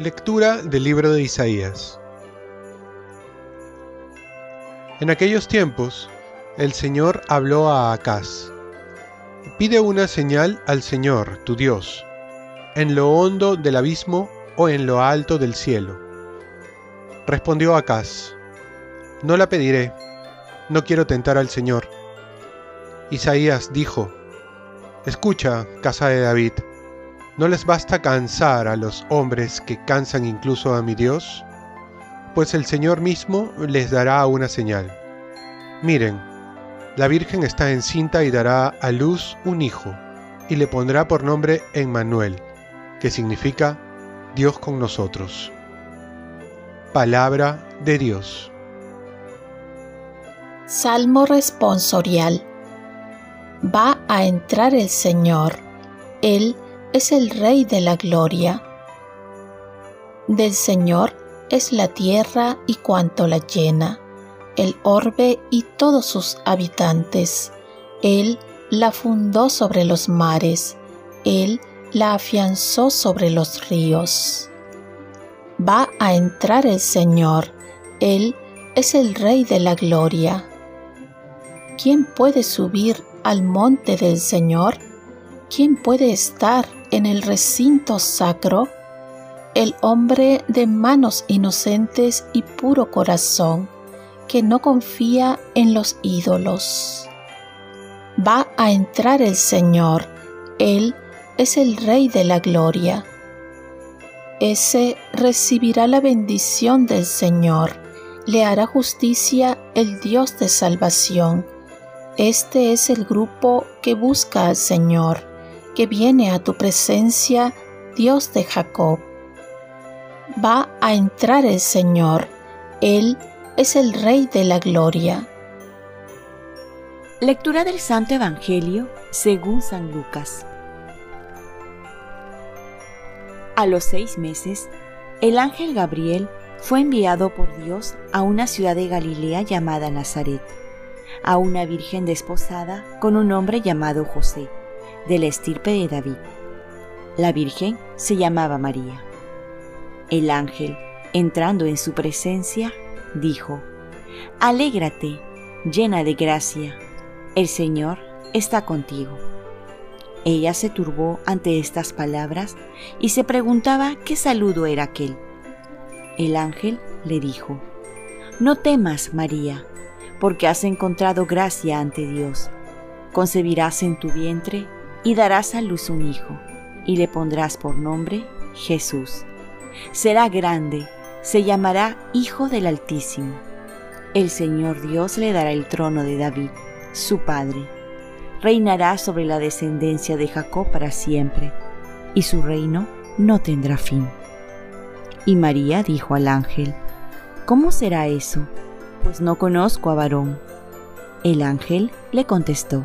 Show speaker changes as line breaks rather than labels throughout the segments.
Lectura del libro de Isaías. En aquellos tiempos, el Señor habló a Acaz. Pide una señal al Señor, tu Dios, en lo hondo del abismo o en lo alto del cielo. Respondió Acaz, no la pediré, no quiero tentar al Señor. Isaías dijo, Escucha, casa de David, ¿No les basta cansar a los hombres que cansan incluso a mi Dios? Pues el Señor mismo les dará una señal. Miren, la Virgen está encinta y dará a luz un hijo, y le pondrá por nombre Emmanuel, que significa Dios con nosotros. Palabra de Dios.
Salmo responsorial. Va a entrar el Señor. Él es el Rey de la Gloria. Del Señor es la tierra y cuanto la llena, el orbe y todos sus habitantes. Él la fundó sobre los mares, Él la afianzó sobre los ríos. Va a entrar el Señor, Él es el Rey de la Gloria. ¿Quién puede subir al monte del Señor? ¿Quién puede estar en el recinto sacro? El hombre de manos inocentes y puro corazón, que no confía en los ídolos. Va a entrar el Señor, Él es el Rey de la Gloria. Ese recibirá la bendición del Señor, le hará justicia el Dios de salvación. Este es el grupo que busca al Señor que viene a tu presencia, Dios de Jacob. Va a entrar el Señor, Él es el Rey de la Gloria.
Lectura del Santo Evangelio según San Lucas. A los seis meses, el ángel Gabriel fue enviado por Dios a una ciudad de Galilea llamada Nazaret, a una virgen desposada con un hombre llamado José de la estirpe de David. La Virgen se llamaba María. El ángel, entrando en su presencia, dijo, Alégrate, llena de gracia, el Señor está contigo. Ella se turbó ante estas palabras y se preguntaba qué saludo era aquel. El ángel le dijo, No temas, María, porque has encontrado gracia ante Dios. Concebirás en tu vientre y darás a luz un hijo, y le pondrás por nombre Jesús. Será grande, se llamará Hijo del Altísimo. El Señor Dios le dará el trono de David, su padre. Reinará sobre la descendencia de Jacob para siempre, y su reino no tendrá fin. Y María dijo al ángel, ¿Cómo será eso? Pues no conozco a varón. El ángel le contestó,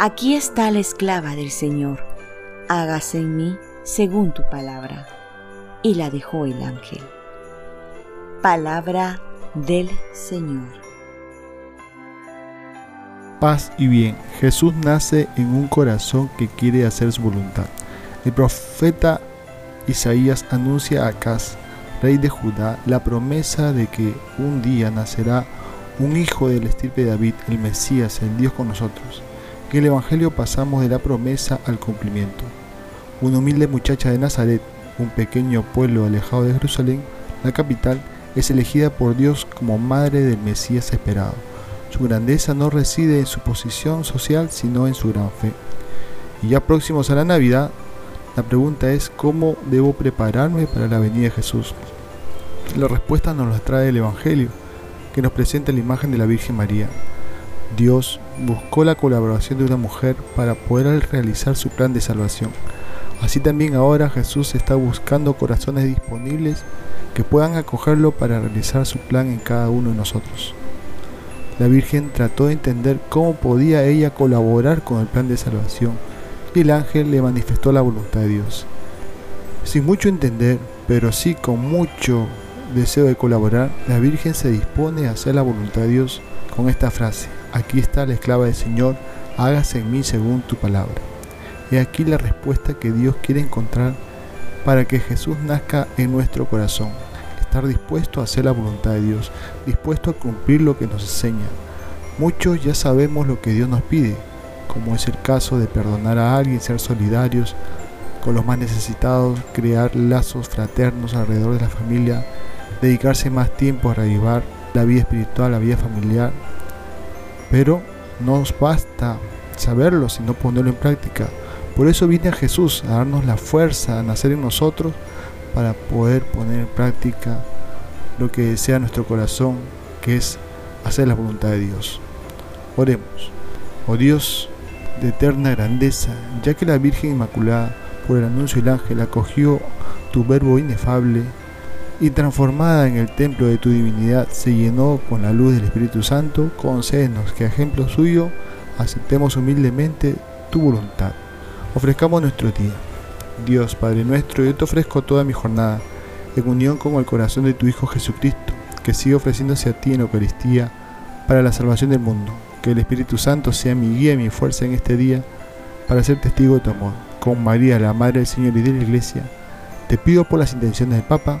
Aquí está la esclava del Señor, hágase en mí según tu palabra. Y la dejó el ángel. Palabra del Señor.
Paz y bien, Jesús nace en un corazón que quiere hacer su voluntad. El profeta Isaías anuncia a Acaz, rey de Judá, la promesa de que un día nacerá un hijo del estirpe de David, el Mesías, el Dios con nosotros que el Evangelio pasamos de la promesa al cumplimiento. Una humilde muchacha de Nazaret, un pequeño pueblo alejado de Jerusalén, la capital, es elegida por Dios como madre del Mesías esperado. Su grandeza no reside en su posición social, sino en su gran fe. Y ya próximos a la Navidad, la pregunta es cómo debo prepararme para la venida de Jesús. La respuesta nos la trae el Evangelio, que nos presenta la imagen de la Virgen María. Dios buscó la colaboración de una mujer para poder realizar su plan de salvación. Así también ahora Jesús está buscando corazones disponibles que puedan acogerlo para realizar su plan en cada uno de nosotros. La Virgen trató de entender cómo podía ella colaborar con el plan de salvación y el ángel le manifestó la voluntad de Dios. Sin mucho entender, pero sí con mucho deseo de colaborar, la Virgen se dispone a hacer la voluntad de Dios con esta frase, aquí está la esclava del Señor, hágase en mí según tu palabra. Y aquí la respuesta que Dios quiere encontrar para que Jesús nazca en nuestro corazón. Estar dispuesto a hacer la voluntad de Dios, dispuesto a cumplir lo que nos enseña. Muchos ya sabemos lo que Dios nos pide, como es el caso de perdonar a alguien, ser solidarios con los más necesitados, crear lazos fraternos alrededor de la familia, dedicarse más tiempo a revivar la vida espiritual, la vida familiar. Pero no nos basta saberlo, sino ponerlo en práctica. Por eso viene a Jesús a darnos la fuerza, a nacer en nosotros, para poder poner en práctica lo que desea nuestro corazón, que es hacer la voluntad de Dios. Oremos. Oh Dios de eterna grandeza, ya que la Virgen Inmaculada, por el anuncio del ángel, acogió tu verbo inefable y transformada en el templo de tu divinidad se llenó con la luz del Espíritu Santo, concédenos que a ejemplo suyo aceptemos humildemente tu voluntad ofrezcamos nuestro día. Dios, Padre nuestro, yo te ofrezco toda mi jornada, en unión con el corazón de tu Hijo Jesucristo, que sigue ofreciéndose a ti en Eucaristía para la salvación del mundo. Que el Espíritu Santo sea mi guía y mi fuerza en este día para ser testigo de tu amor. Con María, la Madre del Señor y de la Iglesia, te pido por las intenciones del Papa,